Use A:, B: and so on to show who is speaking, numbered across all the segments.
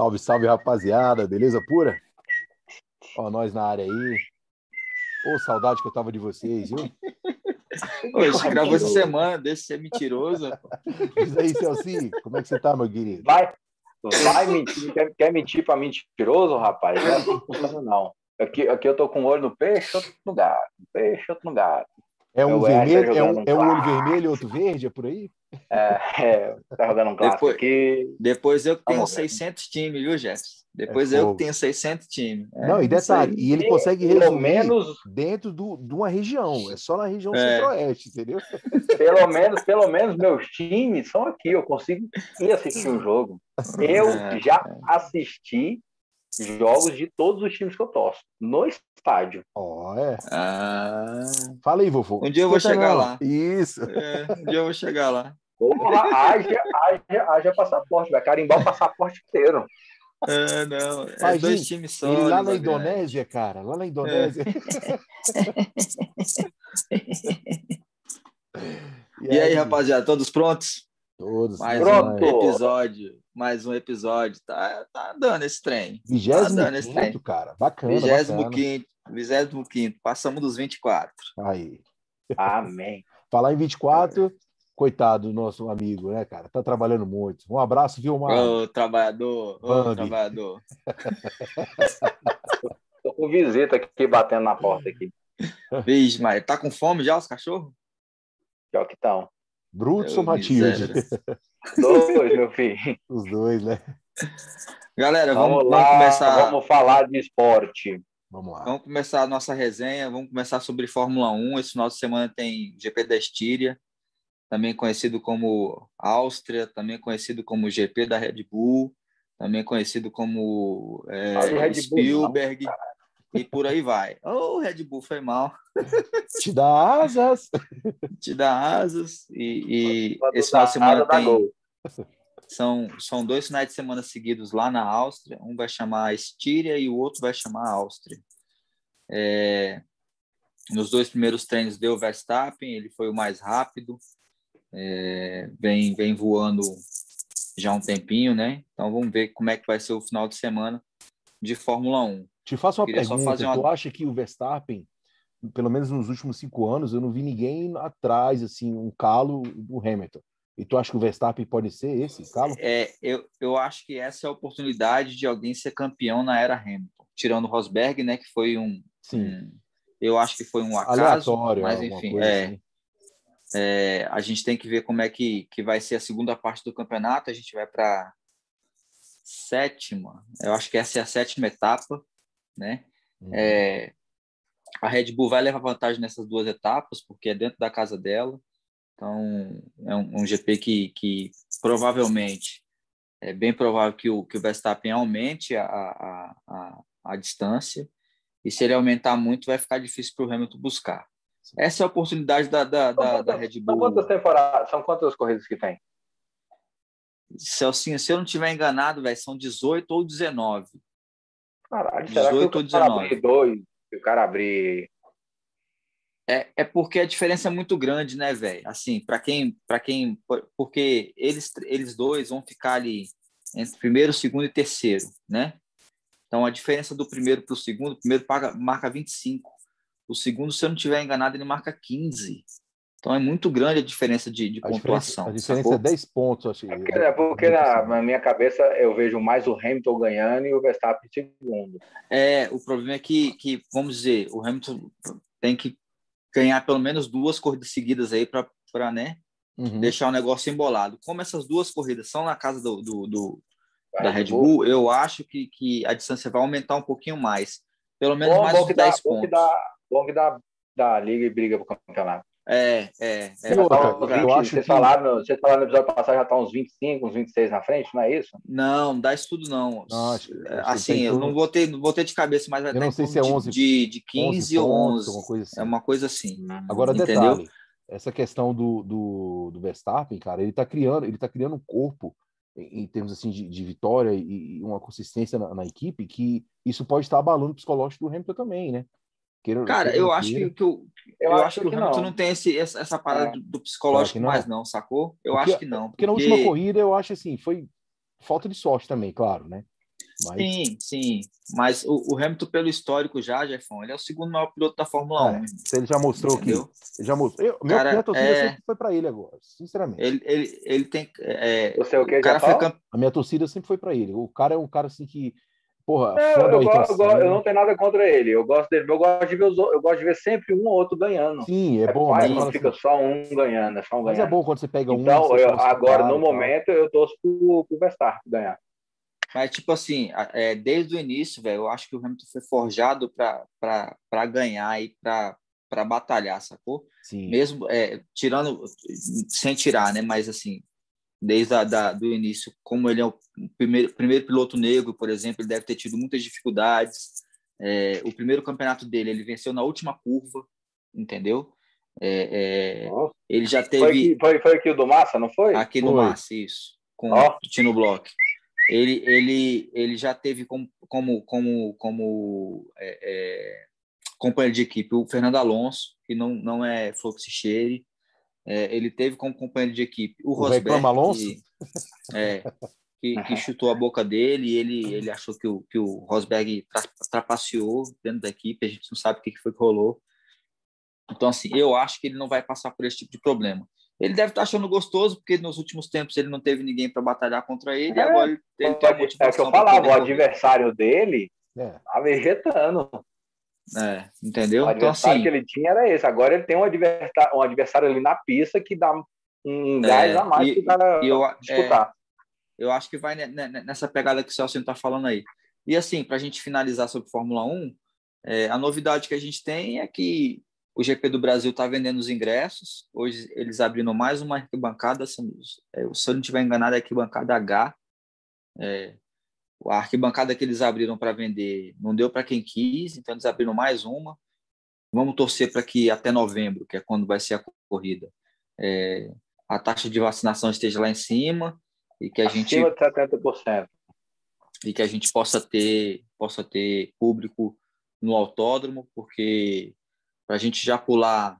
A: Salve, salve, rapaziada. Beleza pura? Ó, nós na área aí. Ô, saudade que eu tava de vocês, viu?
B: Hoje gravou essa semana, deixa de ser mentiroso.
A: Diz aí, Celci, como é que você tá, meu querido?
C: Vai, vai mentir, quer, quer mentir para mentiroso, rapaz? Não é não. Aqui, aqui eu tô com um olho no peixe, outro no gato. Peixe, outro no gato.
A: É um vermelho, é um, é um olho vermelho e outro verde, é por aí?
C: É, é, tá jogando um clássico
B: Depois-
C: aqui.
B: Depois eu que tenho
C: Vamos ver.
B: 600 times, viu, Jefferson? Depois
A: É
B: eu
A: fogo.
B: que tenho 600 times. É,
A: Não, e
B: isso
A: detalhe,
B: aí.
A: e ele consegue
C: Pelo menos,
A: dentro do, de uma região, é só na região
B: É.
A: centro-oeste, entendeu?
C: pelo menos, pelo menos meus times são aqui. Eu consigo ir assistir um jogo. Eu
B: É,
C: já assisti jogos de todos os times que eu torço no estádio.
A: Ó, é.
B: Ah,
A: Fala aí, vovô.
B: Um dia eu vou chegar
A: não.
B: lá.
A: Isso.
B: é, um dia eu vou chegar lá.
C: Porra, haja, haja, haja passaporte, vai carimbar o passaporte inteiro.
B: É, não, é
A: Mas,
B: dois
A: gente,
B: times só.
A: Ele lá
B: né,
A: na
B: Fabiano?
A: Indonésia, cara, lá na Indonésia.
B: E aí, rapaziada, todos prontos?
A: Todos.
B: Mais
C: Pronto.
B: um episódio. Mais um episódio. Tá, tá dando esse trem.
A: Vigésimo
B: Tá dando esse trem.
A: quinto, cara. Bacana,
B: 25
A: bacana.
B: quinto, 25 Passamos dos 24.
A: Aí.
C: Amém.
A: Falar em 24, coitado do nosso amigo, né, cara? Tá trabalhando muito. Um abraço, viu, Marlon?
B: Ô, trabalhador, ô,
A: Bambi.
B: trabalhador.
C: Tô com visita aqui batendo na porta aqui.
B: Vixe, mas tá com fome já os cachorros?
C: Pior que estão.
A: Brutus
B: Ô,
A: ou Matilde?
C: Dois, meu filho.
A: Os dois, né?
B: Galera, vamos,
C: Vamos,
B: vamos
C: lá,
B: começar.
C: vamos falar de esporte.
A: Vamos lá.
B: Vamos começar a nossa resenha, vamos começar sobre Fórmula 1. Esse final de semana tem GP da Estíria, também conhecido como Áustria, também conhecido como GP da Red Bull, também conhecido como é,
C: Red Bull,
B: Spielberg, e por aí vai. Ô, Red Bull foi mal,
A: Te dá asas.
B: te dá asas, e, e esse final de semana tem, são, são dois finais de semana seguidos lá na Áustria. Um vai chamar Estíria e o outro vai chamar Áustria. É, nos dois primeiros treinos deu Verstappen, ele foi o mais rápido, é, vem, vem voando já um tempinho, né? Então vamos ver como é que vai ser o final de semana de Fórmula 1.
A: Te faço uma pergunta.
B: uma-
A: Tu acha que o Verstappen, pelo menos nos últimos cinco anos, eu não vi ninguém atrás, assim, um calo do Hamilton. E tu acha que o Verstappen pode ser esse calo?
B: É, eu, eu acho que essa é a oportunidade de alguém ser campeão na era Hamilton, tirando o Rosberg, né? Que foi um,
A: Sim.
B: um- eu acho que foi um acaso,
A: Aleatório,
B: mas enfim, é,
A: assim.
B: É, a gente tem que ver como é que, que vai ser a segunda parte do campeonato. A gente vai para sétima. Eu acho que essa é a sétima etapa, né?
A: Uhum.
B: É, a Red Bull vai levar vantagem nessas duas etapas, porque é dentro da casa dela. Então, é um, um GP que, que provavelmente, é bem provável que o, que o Verstappen aumente a, a, a, a distância. E se ele aumentar muito, vai ficar difícil para o Hamilton buscar. Essa é a oportunidade da, da, da, da Red
C: São
B: Bull.
C: quantas temporadas? São quantas corridas que tem?
B: Celcinho, se eu não estiver enganado, velho, são 18 ou 19.
C: Caralho, será que
B: 18 ou
C: o cara
B: 19?
C: abrir dois, se o cara abrir...
B: É, é porque a diferença é muito grande, né, velho? Assim, para quem, para quem, porque eles, eles dois vão ficar ali entre primeiro, segundo e terceiro, né? Então a diferença do primeiro para o segundo, o primeiro paga, marca 25, o segundo, se eu não estiver enganado, ele marca 15. Então é muito grande a diferença de, de
A: A diferença,
B: pontuação.
A: a diferença
B: sacou?
A: é 10 pontos, eu achei.
C: É porque, é porque na, na minha cabeça eu vejo mais o Hamilton ganhando e o Verstappen em segundo.
B: É, o problema é que, que, vamos dizer, o Hamilton tem que ganhar pelo menos duas corridas seguidas aí para né,
A: Uhum.
B: deixar o negócio embolado. Como essas duas corridas são na casa do, do, do- da Red Bull, eu acho que, que a distância vai aumentar um pouquinho mais. Pelo menos
C: Bom,
B: mais
C: bom
B: uns
C: que dá,
B: 10
C: bom que
B: pontos.
C: dá, bom que dá, dá liga e briga pro campeonato.
B: É, é, é.
A: Outra,
C: Tá uns
A: eu
C: 20,
A: acho
C: vocês,
A: que-
C: falaram, no- vocês falaram no episódio passado já tá uns 25, uns 26 na frente, não é isso?
B: Não, não dá isso tudo não.
A: Não, acho acho que
B: assim, eu
A: tudo-
B: não vou ter, não vou ter de cabeça, mas vai
A: Eu não sei se é
B: de-
A: 11
B: de, de 15 ou
A: pontos,
B: 11.
A: alguma coisa assim.
B: É uma coisa assim.
A: Agora,
B: Entendeu?
A: detalhe, essa questão do, do, do Verstappen, cara, ele tá criando, ele tá criando um corpo em, em termos assim de, de vitória e, e uma consistência na, na equipe que isso pode estar abalando o psicológico do Hamilton também, né? Queira-
B: Cara,
A: queira
B: eu acho
A: queira.
B: que, que o, eu, acho que, o Hamilton não, tem esse, essa, essa parada
C: É.
B: do, psicológico
A: que não?
B: mais, não, sacou? Eu
A: Porque-
B: acho que não.
A: Porque na última corrida eu acho assim, foi falta de sorte também, claro, né?
B: Mas... Sim, sim. Mas o, o, Hamilton, pelo histórico já, Jeffão, ele é o segundo maior piloto da Fórmula é, 1.
A: Ele já mostrou Entendeu? que. Ele já mostrou. Eu, Cara, minha torcida é... sempre foi para ele agora, sinceramente.
B: Ele, ele, ele tem. É,
C: Você é o que? O cara foi camp...
A: A minha torcida sempre foi para ele. O cara é um cara assim que. Porra,
C: eu, eu, gosto, eu, eu, não tenho nada contra ele. Eu gosto dele. Eu gosto de ver, os, eu gosto de ver sempre um ou outro ganhando.
A: Sim, é, é bom.
C: Mas não fica assim. só um ganhando, é só um
A: mas
C: ganhando.
A: é bom quando você pega um.
C: Então, eu, agora, no momento, eu torço pro, pro Verstappen ganhar.
B: Mas, tipo assim, é, desde o início, velho, eu acho que o Hamilton foi forjado para ganhar e para batalhar, sacou?
A: Sim.
B: Mesmo é, tirando, sem tirar, né? Mas, assim, desde a, da, do início, como ele é o primeiro, primeiro piloto negro, por exemplo, ele deve ter tido muitas dificuldades. É, o primeiro campeonato dele, ele venceu na última curva, entendeu? É, é, oh. Ele já teve. Foi,
C: aqui, foi, foi aqui o do Massa, não foi?
B: Aqui no Massa, isso. Com oh. o Tino Block ele, ele, ele já teve como, como, como, como é, é, companheiro de equipe o Fernando Alonso, que não, não é Foxicheire. É, ele teve como companheiro de equipe o, o Rosberg,
A: Alonso?
B: Que, é, que, que, chutou a boca dele e ele, ele achou que o, que o Rosberg trapaceou dentro da equipe, a gente não sabe o que foi que rolou. Então, assim, eu acho que ele não vai passar por esse tipo de problema. Ele deve estar achando gostoso, porque nos últimos tempos ele não teve ninguém para batalhar contra ele, é, e agora ele, ele tem a motivação.
C: É o que eu falava, o adversário dele é. tá vegetando.
B: É, entendeu?
C: O
B: então,
C: adversário então, assim, que ele tinha era esse. Agora ele tem um adversário, um adversário ali na pista que dá um gás é, a mais para disputar. É,
B: eu acho que vai nessa pegada que o Celso está falando aí. E assim, para a gente finalizar sobre Fórmula 1, é, a novidade que a gente tem é que o GP do Brasil está vendendo os ingressos. Hoje eles abriram mais uma arquibancada. Se, é, se eu não estiver enganado, é a arquibancada H. É, a arquibancada que eles abriram para vender não deu para quem quis, então eles abriram mais uma. Vamos torcer para que até novembro, que é quando vai ser a corrida, é, a taxa de vacinação esteja lá em cima e que a
C: Acima
B: gente
C: de 70%.
B: e que a gente possa ter possa ter público no autódromo, porque para a gente já pular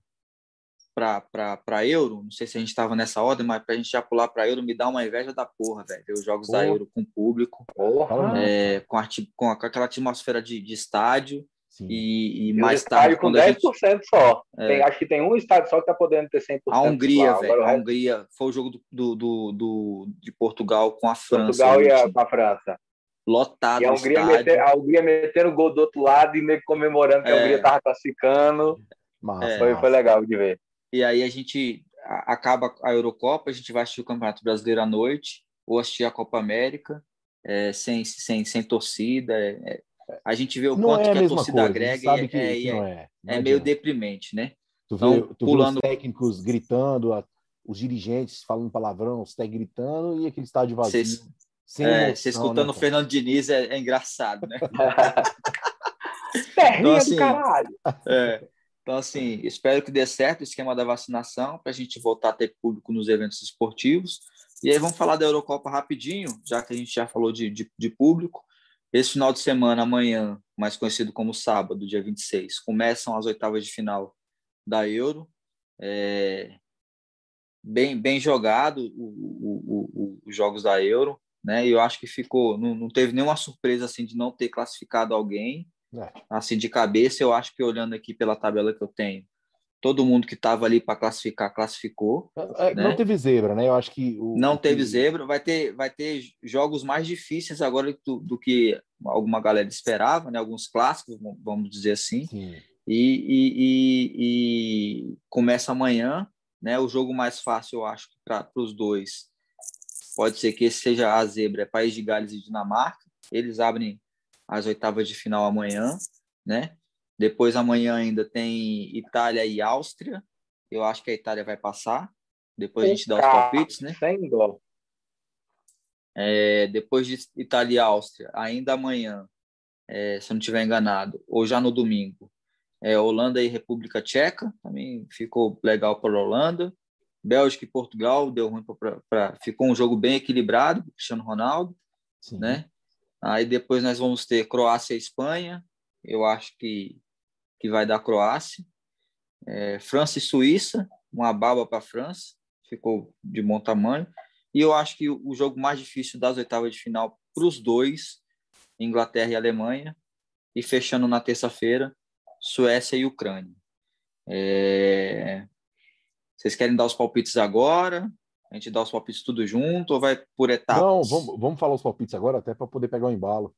B: para euro, não sei se a gente estava nessa ordem, mas para a gente já pular para euro me dá uma inveja da porra, velho. Ver os jogos porra. da euro com público, é, com, com, aquela atmosfera de, de estádio. E, e, mais tarde.
C: com 10% gente... só. É... Tem, acho que tem um estádio só que está podendo ter 100%.
B: A Hungria, velho. A Hungria foi o jogo do, do, do, de Portugal com a França.
C: Portugal e a, com a França
B: lotado. E
C: a Hungria, meter, a Hungria metendo gol do outro lado e meio comemorando que é. a Hungria estava classificando. Massa, foi, foi legal de ver.
B: E aí a gente acaba a Eurocopa, a gente vai assistir o Campeonato Brasileiro à noite, ou assistir a Copa América, é, sem, sem, sem torcida. É, é a gente vê o não quanto é a que a torcida coisa, agrega
A: e que, é, que
B: é, é meio deprimente, né?
A: Tu então, vê, tu pulando... os técnicos gritando, os dirigentes falando palavrão, os técnicos gritando e aquele estádio vazio. Cês
B: sem é, emoção, você escutando né, o Fernando Diniz é, é engraçado, né?
C: então, assim, caralho.
B: Então, assim, espero que dê certo o esquema da vacinação para a gente voltar a ter público nos eventos esportivos. E aí vamos falar da Eurocopa rapidinho, já que a gente já falou de, de, de público. Esse final de semana, amanhã, mais conhecido como sábado, dia 26, começam as oitavas de final da Euro. É, bem, bem jogado os jogos da Euro né? E eu acho que ficou, não, não teve nenhuma surpresa assim de não ter classificado alguém, é. assim de cabeça. Eu acho que olhando aqui pela tabela que eu tenho, todo mundo que estava ali para classificar classificou.
A: É, é, né? Não teve zebra, né? Eu acho que
B: o, não teve zebra. Vai ter, vai ter jogos mais difíceis agora do, do que alguma galera esperava, né? Alguns clássicos, vamos dizer assim. E, e, e, e, começa amanhã, né? O jogo mais fácil, eu acho, para os dois Pode ser que esse seja a zebra, é País de Gales e Dinamarca. Eles abrem as oitavas de final amanhã, né? Depois amanhã ainda tem Itália e Áustria. Eu acho que a Itália vai passar. Depois a gente dá os palpites, né?
C: Sem dó.
B: É, depois de Itália e Áustria, ainda amanhã, é, se eu não estiver enganado, ou já no domingo, é, Holanda e República Tcheca, também ficou legal para a Holanda. Bélgica e Portugal deu ruim para ficou um jogo bem equilibrado, Cristiano Ronaldo, Sim. né? Aí depois nós vamos ter Croácia e Espanha, eu acho que que vai dar Croácia, é, França e Suíça, uma baba para a França, ficou de bom tamanho. E eu acho que o jogo mais difícil das oitavas de final para os dois Inglaterra e Alemanha. E fechando na terça-feira, Suécia e Ucrânia. É... Vocês querem dar os palpites agora? A gente dá os palpites tudo junto ou vai por etapas?
A: Não, vamos, vamos falar os palpites agora, até para poder pegar o embalo.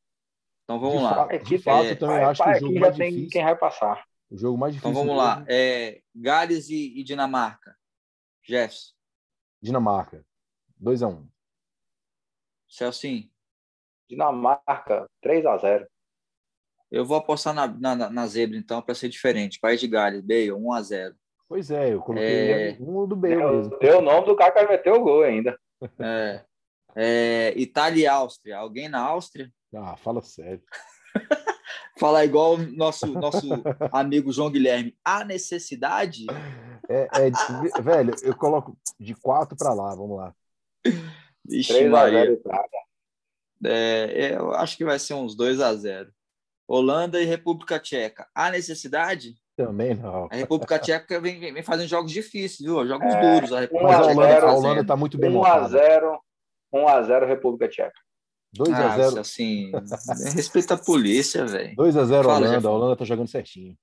B: Então vamos
A: de
B: lá.
A: Fato, de fato, é, também acho que o jogo mais difícil.
C: Quem vai passar?
A: O jogo mais difícil.
B: Então vamos lá. É, Gales e, e Dinamarca. Jeffs.
A: Dinamarca. 2x1. Um.
B: Celcinho.
C: Dinamarca, 3x0.
B: Eu vou apostar na, na, na zebra, então, para ser diferente. País de Gales, Bale, 1x0.
A: Pois é, eu coloquei é... um do Bale
C: deu,
A: mesmo.
C: Deu o nome do cara que meteu o gol ainda.
B: É. é. Itália e Áustria. Alguém na Áustria?
A: Ah, fala sério.
B: Falar igual o nosso, nosso amigo João Guilherme. Há necessidade?
A: É, é, velho, eu coloco de 4 para lá, vamos lá.
B: Vixe, 3 a 0 é, eu acho que vai ser uns 2 a 0 Holanda e República Tcheca. Há necessidade?
A: Também não.
B: A República Tcheca vem, vem fazendo jogos difíceis, viu? Jogos é, duros. A
A: República Mas a Holanda, a Holanda tá muito bem 1
C: a 0 1 a 0 República Tcheca.
A: 2 a 0
B: ah, assim, respeita a polícia, velho.
A: 2 a 0 Holanda, já... a Holanda tá jogando certinho.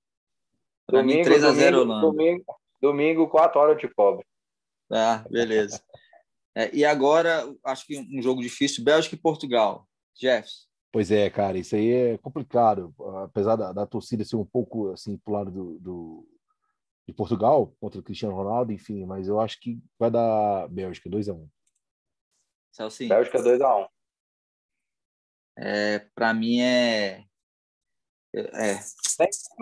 C: Domingo, 3 a 0 Holanda. Domingo, domingo 4 horas de pobre.
B: Ah, beleza. É, e agora, acho que um jogo difícil, Bélgica e Portugal. Jeffs.
A: Pois é, cara, isso aí é complicado. Apesar da, da torcida ser um pouco assim pro lado do, do, de Portugal contra o Cristiano Ronaldo, enfim, mas eu acho que vai dar Bélgica 2x1. Um.
C: Bélgica 2x1. Um.
B: É, para mim é. É.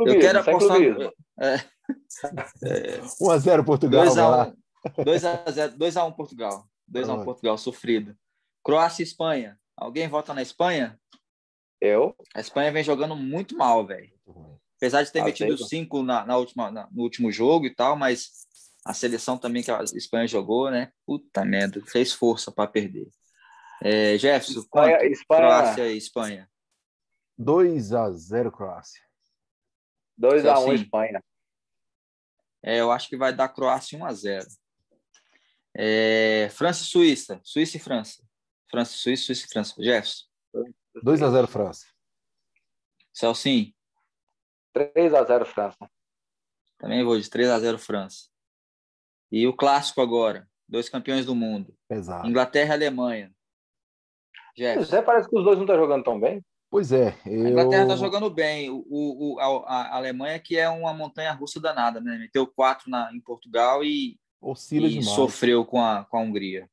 C: Eu quero apostar. É,
A: é, 1x0 Portugal.
B: 2x1 2 a 1 Portugal. 2x1 Portugal, sofrido. Croácia e Espanha. Alguém vota na Espanha?
C: Eu.
B: A Espanha vem jogando muito mal, velho. Apesar de ter ah, metido cinco na, na última, na, no último jogo e tal, mas a seleção também que a Espanha jogou, né? Puta merda, fez força para perder. É, Jefferson, Espanha, Espanha... Croácia e Espanha.
A: 2 a 0 Croácia.
C: 2 a 1 Espanha.
B: É, eu acho que vai dar Croácia 1 a 0. É, França e Suíça. Suíça e França. França, Suíça, Suíça e França. Jefferson.
A: 2 a 0 França.
B: Celcinho.
C: 3 a 0 França.
B: Também vou de 3 a 0 França. E o clássico agora, dois campeões do mundo.
A: Exato.
B: Inglaterra e Alemanha.
C: Jefferson. Zé, parece que os dois não estão jogando tão bem.
A: Pois é. Eu...
B: A Inglaterra está jogando bem. O, o, a, a, Alemanha que é uma montanha russa danada, né? Meteu quatro na, em Portugal e,
A: Oscila
B: e
A: demais.
B: sofreu com a, com a Hungria.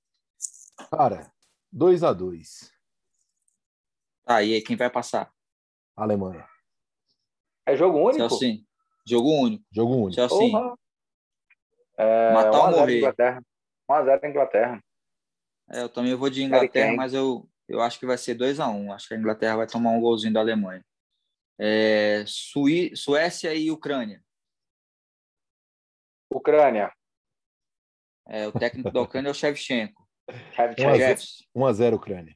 A: Cara, 2 a 2
B: Tá, e aí quem vai passar?
A: Alemanha.
C: É jogo único?
B: Celcinho. Jogo único.
A: Jogo único.
B: Celcinho.
C: É,
B: Matar ou morrer?
C: Inglaterra. 1x0 Inglaterra.
B: É, eu também vou de Inglaterra, mas eu, eu acho que vai ser 2 a 1 um. Acho que a Inglaterra vai tomar um golzinho da Alemanha. É, Suí Suécia e Ucrânia.
C: Ucrânia.
B: É, o técnico da Ucrânia é o Shevchenko.
A: 1x0 Ucrânia.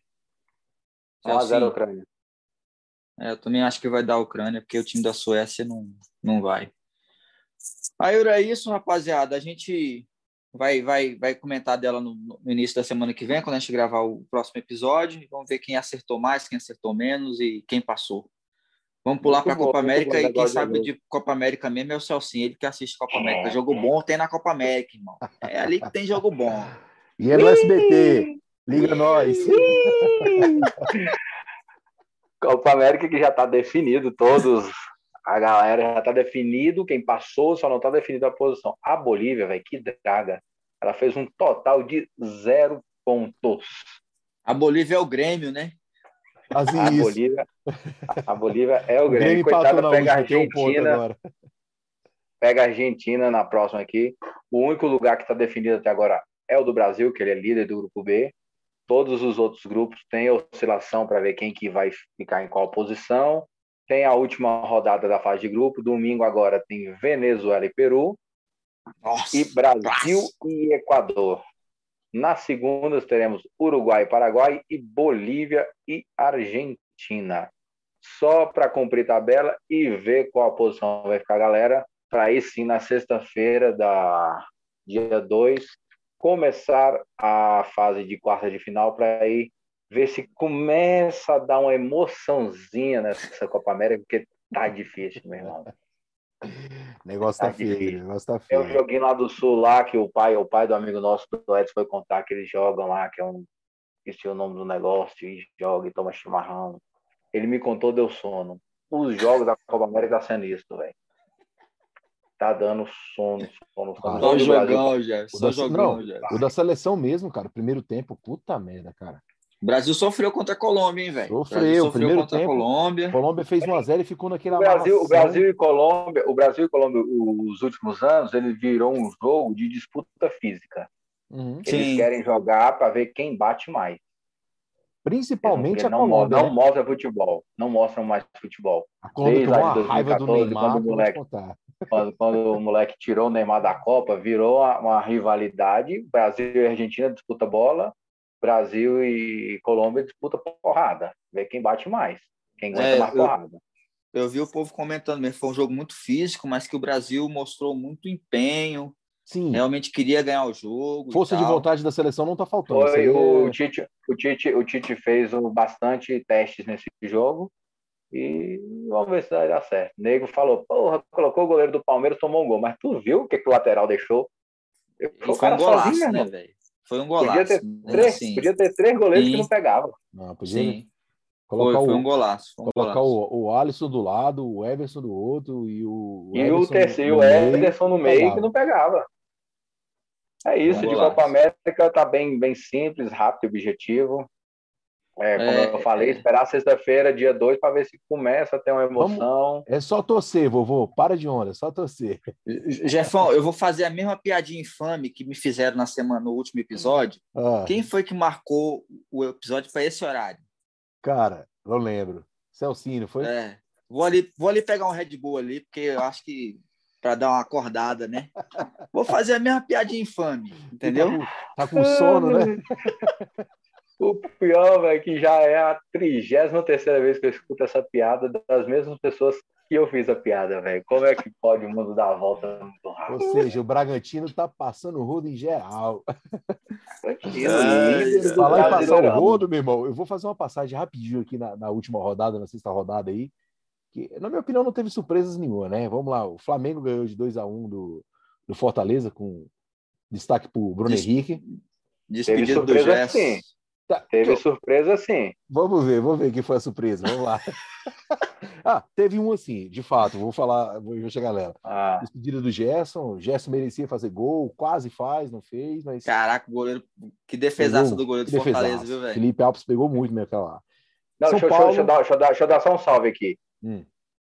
C: 1x0 Ucrânia.
B: É, eu também acho que vai dar a Ucrânia, porque o time da Suécia não, não vai. Aí era isso, rapaziada. A gente vai, vai, vai comentar dela no, no, início da semana que vem, quando a gente gravar o próximo episódio. Vamos ver quem acertou mais, quem acertou menos e quem passou. Vamos pular para a Copa América e quem sabe de Copa América mesmo é o Celcinho, ele que assiste Copa América. Jogo bom tem na Copa América, irmão. É ali que tem jogo bom.
A: E é no SBT. Liga nós.
C: Copa América que já está definido, todos. A galera já está definido, quem passou, só não está definido a posição. A Bolívia, velho, que draga. Ela fez um total de zero pontos.
B: A Bolívia é o Grêmio, né?
C: a, Bolívia, a Bolívia é o Grêmio. O Grêmio Coitada, pega a Argentina. Pega a Argentina na próxima aqui. O único lugar que está definido até agora é o do Brasil, que ele é líder do grupo B. Todos os outros grupos têm oscilação para ver quem que vai ficar em qual posição. Tem a última rodada da fase de grupo. Domingo agora tem Venezuela e Peru.
B: Nossa,
C: e Brasil nossa. e Equador. Nas segundas teremos Uruguai, Paraguai e Bolívia e Argentina. Só para cumprir tabela e ver qual posição vai ficar a galera, para aí sim na sexta-feira da dia 2 começar a fase de quarta de final para aí ver se começa a dar uma emoçãozinha nessa Copa América, porque tá difícil, meu irmão.
A: Negócio tá, tá feio, negócio tá feio.
C: Tem um joguinho lá do sul lá que o pai, o pai do amigo nosso do Edson foi contar que eles jogam lá, que é um esqueci o nome do negócio, e joga e toma chimarrão. Ele me contou, deu sono. Os jogos da Copa América tá sendo isso, velho. Tá dando sono, sono, sono.
B: Só jogão, já. Só jogão,
A: já. O da seleção mesmo, cara. Primeiro tempo, puta merda, cara.
B: O Brasil sofreu contra a Colômbia, hein, velho?
A: Sofreu, sofreu primeiro contra tempo, a Colômbia. Colômbia fez 1x0 e ficou naquele
C: o Brasil, o Brasil e Colômbia, o Brasil e Colômbia, os últimos anos, ele virou um jogo de disputa física. Uhum. Eles Sim. querem jogar para ver quem bate mais.
A: Principalmente
C: a
A: Colômbia.
C: Não, não né? mostra futebol. Não mostram mais futebol.
A: A Colômbia Desde tomou a raiva do Neymar, moleque,
C: quando, quando, o moleque tirou o Neymar da Copa, virou uma, uma rivalidade. Brasil e Argentina disputa bola. Brasil e Colômbia disputa porrada. Ver quem bate mais. Quem aguenta é, mais eu, porrada.
B: Eu vi o povo comentando mesmo. Foi um jogo muito físico, mas que o Brasil mostrou muito empenho Sim. Realmente queria ganhar o jogo.
A: Força de vontade da seleção não está faltando.
C: Foi, o. Tite, o, Tite, o Tite fez bastante testes nesse jogo e vamos ver se vai dar certo. O Nego falou, porra, colocou o goleiro do Palmeiras, tomou um gol, mas tu viu o que, que o lateral deixou?
B: Foi, foi um golaço, sozinho, né, velho? Foi um golaço.
C: Podia ter né? três, assim, podia ter três goleiros sim. que não pegavam.
A: Não, podia. Sim.
B: Colocar foi, foi um golaço. Foi um
A: colocar
B: golaço.
A: O, o Alisson do lado, o Everson do outro e o.
C: E o terceiro, o Ederson no meio, que não pegava. É isso, Vamos de. Copa América tá bem, bem simples, rápido e objetivo. É, como é, eu falei, é. esperar sexta-feira, dia 2, para ver se começa a ter uma emoção. Vamos...
A: É só torcer, vovô. Para de onda, é só torcer.
B: Jefão, eu vou fazer a mesma piadinha infame que me fizeram na semana, no último episódio. Ah. Quem foi que marcou o episódio para esse horário?
A: Cara, não lembro. Celcino, foi?
B: É. Vou ali, vou ali pegar um Red Bull ali, porque eu acho que para dar uma acordada, né? Vou fazer a mesma piadinha infame, entendeu?
A: Tá com, tá com sono, né?
C: O pior, velho, que já é a 33 vez que eu escuto essa piada das mesmas pessoas que eu fiz a piada, velho. Como é que pode o mundo dar a volta muito rápido?
A: Ou seja, o Bragantino tá passando o rodo em geral.
C: Bragantino,
A: Falar em passar o rodo, meu irmão, eu vou fazer uma passagem rapidinho aqui na, na última rodada, na sexta rodada aí que, na minha opinião, não teve surpresas nenhuma, né? Vamos lá, o Flamengo ganhou de 2 a 1 um do, do Fortaleza, com destaque para o Bruno Des, Henrique.
C: Despedido do Gerson. Sim. Tá, teve que... surpresa sim.
A: Vamos ver, vamos ver quem foi a surpresa. Vamos lá. ah, teve um assim, de fato, vou falar, vou chegar nela. Ah. Despedida do Gerson, o Gerson merecia fazer gol, quase faz, não fez, mas.
B: Caraca, o goleiro, que defesaça do goleiro do Fortaleza, viu, velho?
A: Felipe Alves pegou muito naquela lá.
C: Não, deixa, Paulo... deixa, eu dar, deixa, eu dar, deixa eu dar só um salve aqui. Hum.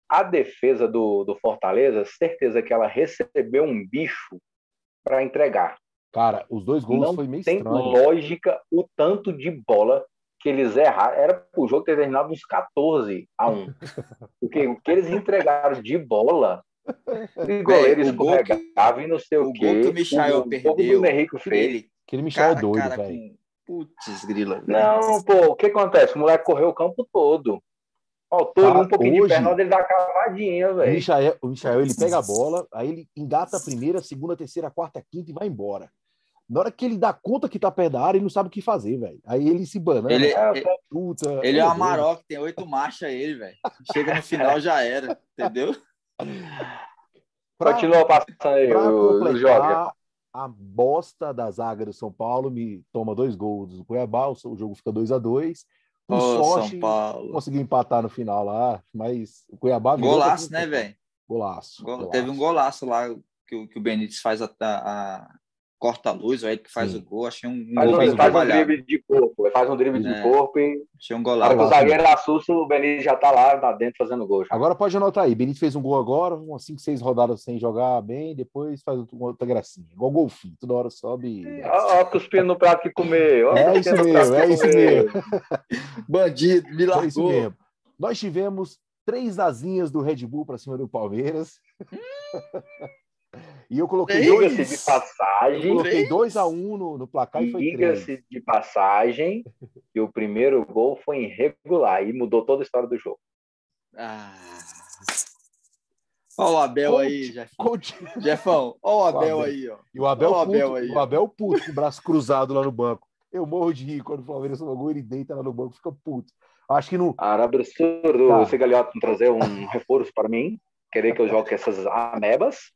C: A defesa do, do Fortaleza, certeza que ela recebeu um bicho para entregar.
A: Cara, os dois gols Não foi meio
C: tem
A: estranho.
C: lógica o tanto de bola que eles erraram. Era o jogo ter terminado uns 14 a 1. Porque o que eles entregaram de bola, o goleiro escorregava e não sei o,
B: o quê. Que o Michael o, perdeu. O
C: Henrique fez.
A: Aquele Michael é doido, velho.
B: Putz, grila.
C: Não, pô, o que acontece? O moleque correu o campo todo. Faltou ah, um pouquinho hoje, de perna ele dá cavadinha, velho.
A: O Michael, o Michael, ele pega a bola, aí ele engata a primeira, segunda, terceira, quarta, quinta e vai embora. Na hora que ele dá conta que tá perto da área, ele não sabe o que fazer, velho. Aí ele se banana.
B: Ele, ele, puta, ele é uma Amarok, tem oito marchas ele, velho. Chega no final, já era, entendeu?
C: Pra, Continua passando aí, o, o jogo
A: a bosta da zaga do São Paulo me toma dois gols do Cuiabá, o jogo fica 2 a 2
B: Por oh, São Paulo.
A: conseguiu empatar no final lá, mas o Cuiabá...
B: Golaço, né, velho?
A: Golaço,
B: golaço, Teve um golaço lá que, que o Benítez faz a, a, corta a luz, aí que faz Sim. o gol. Achei um,
C: faz um, faz um, faz um drible de corpo, faz um drible é. de corpo e.
B: Achei um golaço.
C: o zagueiro assusta, o Benítez já tá lá, tá dentro fazendo gol. Já.
A: Agora pode anotar aí. Benítez fez um gol agora, umas 5, 6 rodadas sem jogar bem, depois faz outra gracinha. Igual golfinho, toda hora sobe.
C: Ó, ó cuspindo no prato que comeu.
A: É isso mesmo, é isso mesmo.
B: Bandido, me largou. É isso mesmo.
A: Nós tivemos três asinhas do Red Bull para cima do Palmeiras. E eu coloquei dois.
C: de passagem.
A: Eu coloquei 2 a 1 um no, no placar e foi
C: Diga-se de passagem que o primeiro gol foi irregular e mudou toda a história do jogo.
B: Ah. Olha o Abel Conte, aí. Conte. Jefão, olha o Abel, o Abel, aí, ó.
A: E o Abel, o Abel, puto, aí, o Abel puto, com o braço cruzado lá no banco. Eu morro de rir quando o Palmeiras toma gol, ele deita lá no banco, fica puto. Acho que no.
C: Era absurdo tá. você, Galhoto, não trazer um reforço para mim, querer que eu jogue com essas amebas.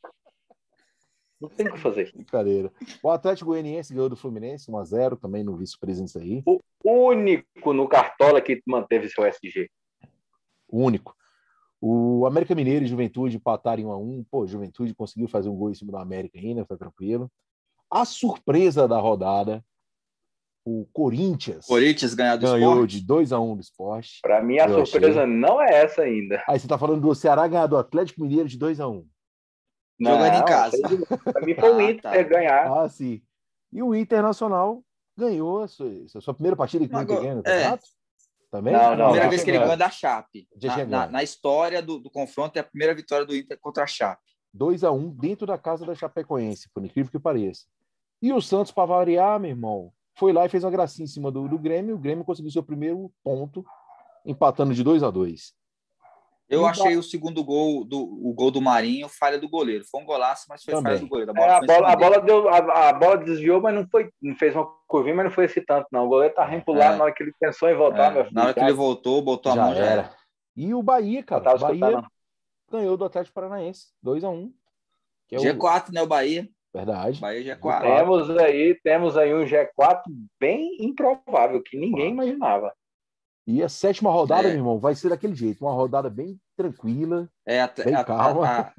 C: Não tem o que fazer.
A: Brincadeira. O Atlético Goianiense ganhou do Fluminense 1x0, também no vice-presidente aí.
C: O único no Cartola que manteve seu SG.
A: O único. O América Mineiro e Juventude empataram em 1x1. Pô, Juventude conseguiu fazer um gol em cima do América ainda, tá tranquilo. A surpresa da rodada, o Corinthians.
B: Corinthians ganhou
A: do ganhou de 2 a 1 do esporte.
C: Para mim, a surpresa achei. não é essa ainda.
A: Aí você tá falando do Ceará ganhar do Atlético Mineiro de 2 a 1
B: Jogando em casa.
C: Para mim foi o ah, Inter tá. ganhar.
A: Ah, sim. E o Internacional ganhou a sua, a sua primeira partida que o Inter ganha no campeonato?
B: É. Também? Não, não, primeira vez que ele ganha da Chape. Na, na, na, história do, do confronto, é a primeira vitória do Inter contra a Chape.
A: 2 a 1 dentro da casa da Chapecoense, por incrível que pareça. E o Santos, para variar, meu irmão, foi lá e fez uma gracinha em cima do, do Grêmio. O Grêmio conseguiu seu primeiro ponto, empatando de 2 a 2
B: eu achei o segundo gol do o gol do Marinho falha do goleiro. Foi um golaço, mas foi Também. falha do goleiro.
C: A bola, é, a bola, a bola, deu, a, a, bola desviou, mas não foi, não fez uma curvinha, mas não foi esse tanto, não. O goleiro tá reempulado é. na hora que ele pensou em voltar,
B: é. Na hora que ele voltou, botou a mão já era.
A: E o Bahia, cara, o Bahia ganhou do Atlético Paranaense, 2 a 1 um,
B: é G4, né, o Bahia?
A: Verdade.
B: Bahia G4.
C: Temos aí, temos aí um G4 bem improvável, que ninguém imaginava.
A: E a sétima rodada, é. meu irmão, vai ser daquele jeito, uma rodada bem tranquila,
B: é, a,
A: bem
B: a,
A: calma.
B: A,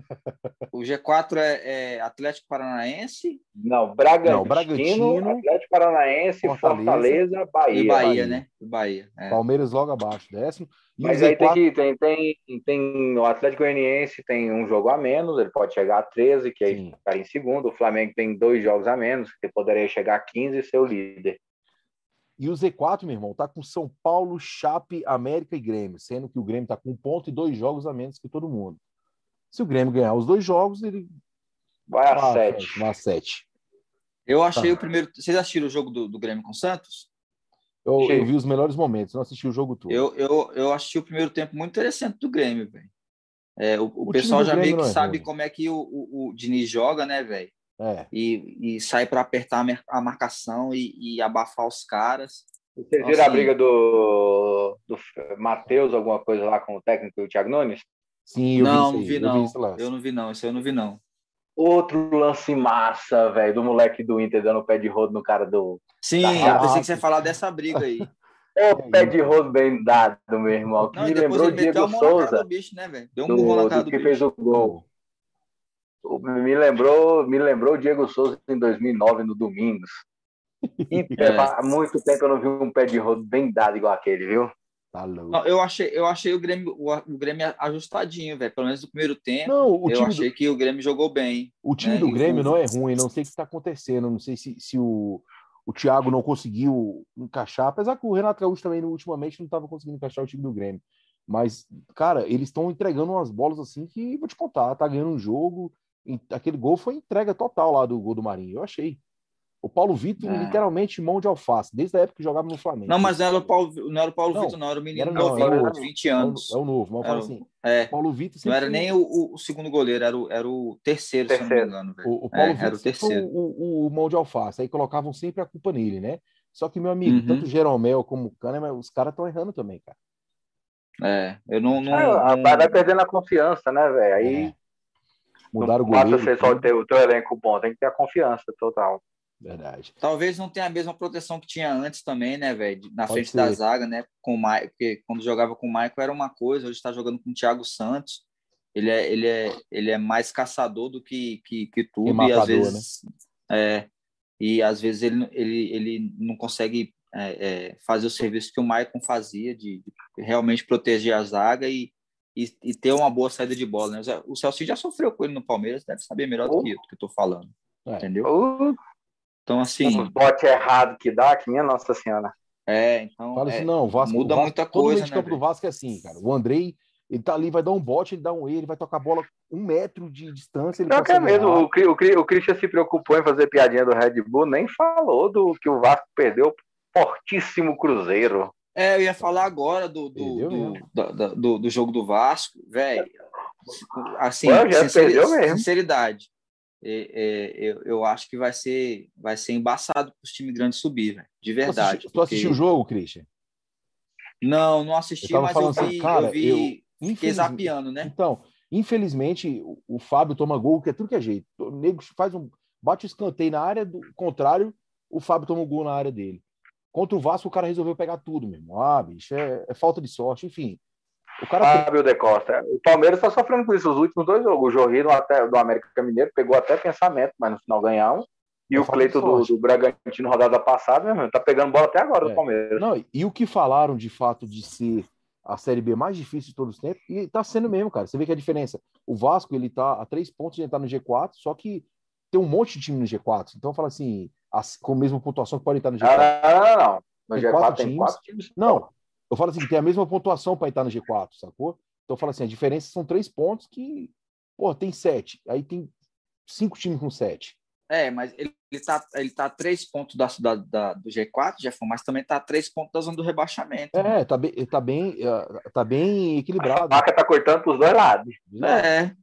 B: o G4 é, é, Atlético Paranaense?
C: Não, Bragantino, Não, Bragantino Atlético Paranaense, Fortaleza, Fortaleza Bahia.
B: E Bahia, Bahia. né? Bahia.
A: É. Palmeiras logo abaixo, décimo.
C: E Mas aí tem, que, tem, tem, tem o Atlético Goianiense tem um jogo a menos, ele pode chegar a 13, que aí ficar em segundo. O Flamengo tem dois jogos a menos, que poderia chegar a 15 e ser o líder.
A: E o Z4, meu irmão, tá com São Paulo, Chape, América e Grêmio, sendo que o Grêmio tá com um ponto e dois jogos a menos que todo mundo. Se o Grêmio ganhar os dois jogos, ele
C: vai a sete.
A: Vai a sete.
B: Eu achei tá. o primeiro. Vocês assistiram o jogo do, do Grêmio com o Santos?
A: Eu, eu, vi os melhores momentos, não assisti o jogo todo.
B: Eu, eu, eu assisti o primeiro tempo muito interessante do Grêmio, velho. É, o, o, o pessoal já meio que é sabe ruim. como é que o, o, o Diniz joga, né, velho?
A: É.
B: E, e sai para apertar a marcação e, e, abafar os caras.
C: Vocês então, viram assim, a briga do, do Matheus, alguma coisa lá com o técnico o Thiago Nunes?
B: Sim, eu não, vi, não vi não. Eu, eu não vi não, isso eu não vi não.
C: Outro lance massa, velho, do moleque do Inter dando o pé de rodo no cara do.
B: Sim, eu pensei que você ia falar dessa briga aí.
C: O pé de rodo bem dado, meu irmão. Que não, me lembrou o Diego Souza.
B: Bicho, né, Deu um do, na cara do
C: que bicho. fez o gol. Me lembrou, me lembrou o Diego Souza em 2009 no Domingos. É. Há muito tempo eu não vi um pé de rodo bem dado igual aquele, viu?
B: Tá louco. Não, eu achei, eu achei o Grêmio, o, o Grêmio ajustadinho, velho. Pelo menos no primeiro tempo.
A: Não,
B: eu achei do... que o Grêmio jogou bem.
A: O time né? do Grêmio não é ruim, não sei o que está acontecendo. Não sei se, se o, o Thiago não conseguiu encaixar, apesar que o Renato Gaúcho também ultimamente não estava conseguindo encaixar o time do Grêmio. Mas, cara, eles estão entregando umas bolas assim que, vou te contar, tá ganhando um jogo, aquele gol foi entrega total lá do gol do Marinho, eu achei. O Paulo Vitor, é. literalmente, mão de alface, desde a época que jogava no Flamengo.
B: Não, mas não era o Paulo, não era o Paulo não, Vitor, não, era o menino era, novinho, era, de 20 anos.
A: É o, novo, mas
B: era,
A: assim.
B: É, Paulo Vitor Não era nem o, o, segundo goleiro, era o, era o terceiro, terceiro. se não me engano.
A: O, o, Paulo é, Vitor era o terceiro. O, o, mão de alface, aí colocavam sempre a culpa nele, né? Só que, meu amigo, uhum. tanto o Jeromel como o Kahneman, os caras estão errando também, cara.
B: É, eu não. não,
C: ah,
B: não...
C: Vai perdendo a confiança, né, velho? Aí. É
A: Mudar o goleiro.
C: Basta ser só ter o teu elenco bom, tem que ter a confiança total.
A: Verdade.
B: Talvez não tenha a mesma proteção que tinha antes também, né, velho? Na Pode frente ser. da zaga, né? Com o porque quando jogava com o Maicon era uma coisa, hoje está jogando com o Thiago Santos. Ele é, ele é, ele é mais caçador do que, que, que tudo, e, matador, às vezes. Né? É, e às vezes ele, ele, ele não consegue é, é, fazer o serviço que o Maicon fazia, de, de realmente proteger a zaga e, e, e, ter uma boa saída de bola. Né? O Celso já sofreu com ele no Palmeiras, deve saber melhor do que eu, que eu tô falando. É. Entendeu?
C: Uh,
B: então, assim.
C: Um bote errado que dá, que minha Nossa Senhora.
B: É, então.
A: Fala
B: assim,
A: é, não, Vasco,
B: muda
A: Vasco,
B: muita coisa.
A: Todo
B: né,
A: campo do Vasco é assim, cara. O Andrei, ele tá ali, vai dar um bote, ele dá um erro, ele vai tocar a bola um metro de distância. Ele
C: não, que é mesmo. O, o, o Christian se preocupou em fazer piadinha do Red Bull, nem falou do que o Vasco perdeu fortíssimo Cruzeiro.
B: É, eu ia falar agora do, do, do, do, do, do jogo do Vasco, velho. Assim,
C: Ué, sinceridade,
B: sinceridade. é, é, eu, eu acho que vai ser, vai ser embaçado para os times grandes subir, véio, de verdade.
A: Tu, porque... assistiu o jogo, Christian?
B: Não, não assisti, eu mas eu vi, assim, cara, eu vi eu, zapiando, né?
A: Então, infelizmente, o, o, Fábio toma gol, que é tudo que é jeito. O nego faz um. Bate o escanteio na área do contrário, o Fábio toma um gol na área dele. Contra o Vasco, o cara resolveu pegar tudo mesmo. Ah, bicho, é, é falta de sorte, enfim.
C: O cara... Fábio de Costa. O Palmeiras está sofrendo com isso. Os últimos dois jogos. O Jorginho até, do América Mineiro pegou até pensamento, mas no final ganharam. E é o Cleito do, do Bragantino rodada passada, meu, tá pegando bola até agora é. do Palmeiras.
A: Não, e o que falaram de fato de ser a Série B mais difícil de todos os tempos, e tá sendo mesmo, cara. Você vê que a diferença. O Vasco, ele tá a três pontos de entrar no G4, só que tem um monte de time no G4. Então, fala assim, com a mesma pontuação que pode entrar no G4.
C: Não, não, não. No tem G4 quatro tem times. quatro times.
A: Não, eu falo assim, tem a mesma pontuação para entrar no G4, sacou? Então eu falo assim, a diferença são três pontos que, pô, tem sete. Aí tem cinco times com sete.
B: É, mas ele, ele tá, ele tá a três pontos da, da, da, do G4, Jefferson, mas também tá a três pontos da zona do rebaixamento.
A: É, né? tá bem, tá bem, é, tá bem equilibrado.
C: A faca tá cortando pros dois lados.
B: É.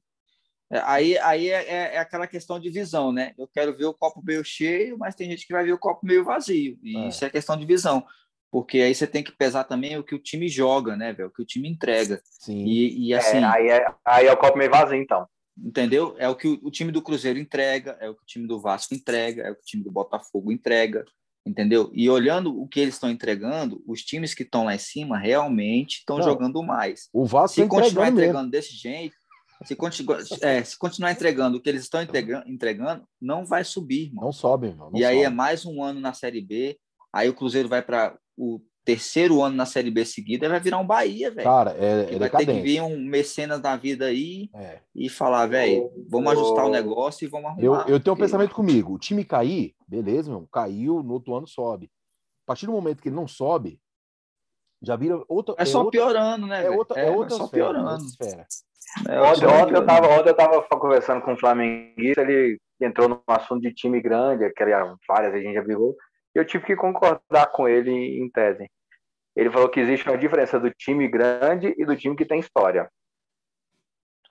B: é. Aí, aí é, é, é, aquela questão de visão, né? Eu quero ver o copo meio cheio, mas tem gente que vai ver o copo meio vazio. E é. isso é questão de visão porque aí você tem que pesar também o que o time joga, né, velho? O que o time entrega.
A: Sim.
B: E, e assim.
C: É, aí, é, aí é o copo meio vazio, então.
B: Entendeu? É o que o, o, time do Cruzeiro entrega, é o que o time do Vasco entrega, é o que o time do Botafogo entrega, entendeu? E olhando o que eles estão entregando, os times que estão lá em cima realmente estão jogando mais.
A: O Vasco
B: se tá continuar entregando mesmo. desse jeito, se, continu, é, se continuar entregando o que eles estão entregando, entregando não vai subir, irmão.
A: Não sobe, irmão.
B: Não e sobe. aí é mais um ano na Série B. Aí o Cruzeiro vai para o terceiro ano na Série B seguida, vai virar um Bahia, velho.
A: Cara, é, é
B: Vai ter que vir um mecenas da vida aí é. e falar, velho, vamos ajustar o negócio e vamos arrumar.
A: Eu, eu tenho um pensamento comigo, o time cair, beleza, meu, caiu, no outro ano sobe. A partir do momento que ele não sobe, já vira outra...
B: É, é só
A: outra,
B: piorando, né?
A: É outra, é, é outra
B: só
A: esfera,
B: piorando.
A: Esfera.
C: É, ontem, ontem, eu tava, ontem eu tava conversando com o Flamenguista, ele entrou no assunto de time grande, que era várias, a gente já brigou eu tive que concordar com ele em tese. Ele falou que existe uma diferença do time grande e do time que tem história.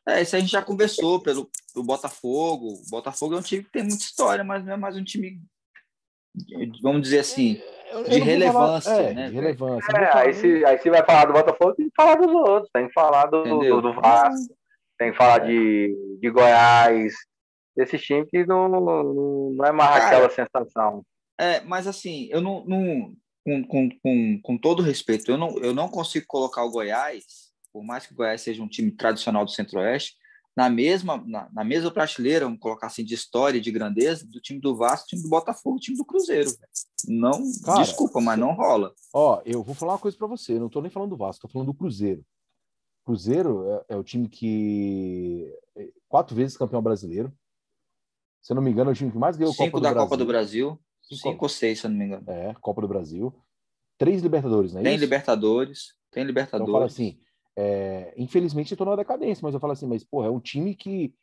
B: É, isso a gente já conversou pelo, pelo Botafogo. O Botafogo é um time que tem muita história, mas não é mais um time, vamos dizer assim, de relevância, falar, é, né?
A: De relevância.
C: É, aí, se, aí se vai falar do Botafogo, tem que falar dos outros, tem que falar do, do, do, Vasco, tem que falar de, de Goiás, desses times que não, não, não é mais Cara, aquela sensação.
B: É, mas assim, eu não, não com, com, com, com, todo respeito, eu não, eu não consigo colocar o Goiás, por mais que o Goiás seja um time tradicional do Centro-Oeste, na mesma, na, na, mesma prateleira, vamos colocar assim, de história e de grandeza, do time do Vasco, time do Botafogo, time do Cruzeiro. Não, Cara, desculpa, mas não rola.
A: Ó, eu vou falar uma coisa para você, eu não tô nem falando do Vasco, tô falando do Cruzeiro. Cruzeiro é, é o time que é quatro vezes campeão brasileiro. Se eu não me engano, é o time que mais ganhou
B: Cinco
A: Copa
B: da
A: Brasil.
B: Copa do Brasil. Cinco ou seis, se eu não me engano.
A: É, Copa do Brasil. Três Libertadores, não é
B: tem
A: isso?
B: Libertadores, tem Libertadores.
A: Então, eu falo assim, é, infelizmente estou na decadência, mas eu falo assim, mas, porra, é um time que,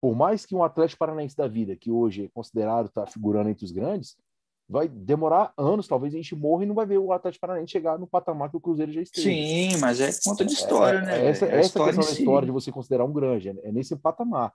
A: por mais que um Atlético Paranaense da vida, que hoje é considerado, está figurando entre os grandes, vai demorar anos, talvez a gente morra e não vai ver o Atlético Paranaense chegar no patamar que o Cruzeiro já esteve.
B: Sim, mas é conta de história, é,
A: né? Essa, é essa história questão da si. história de você considerar um grande, é, é nesse patamar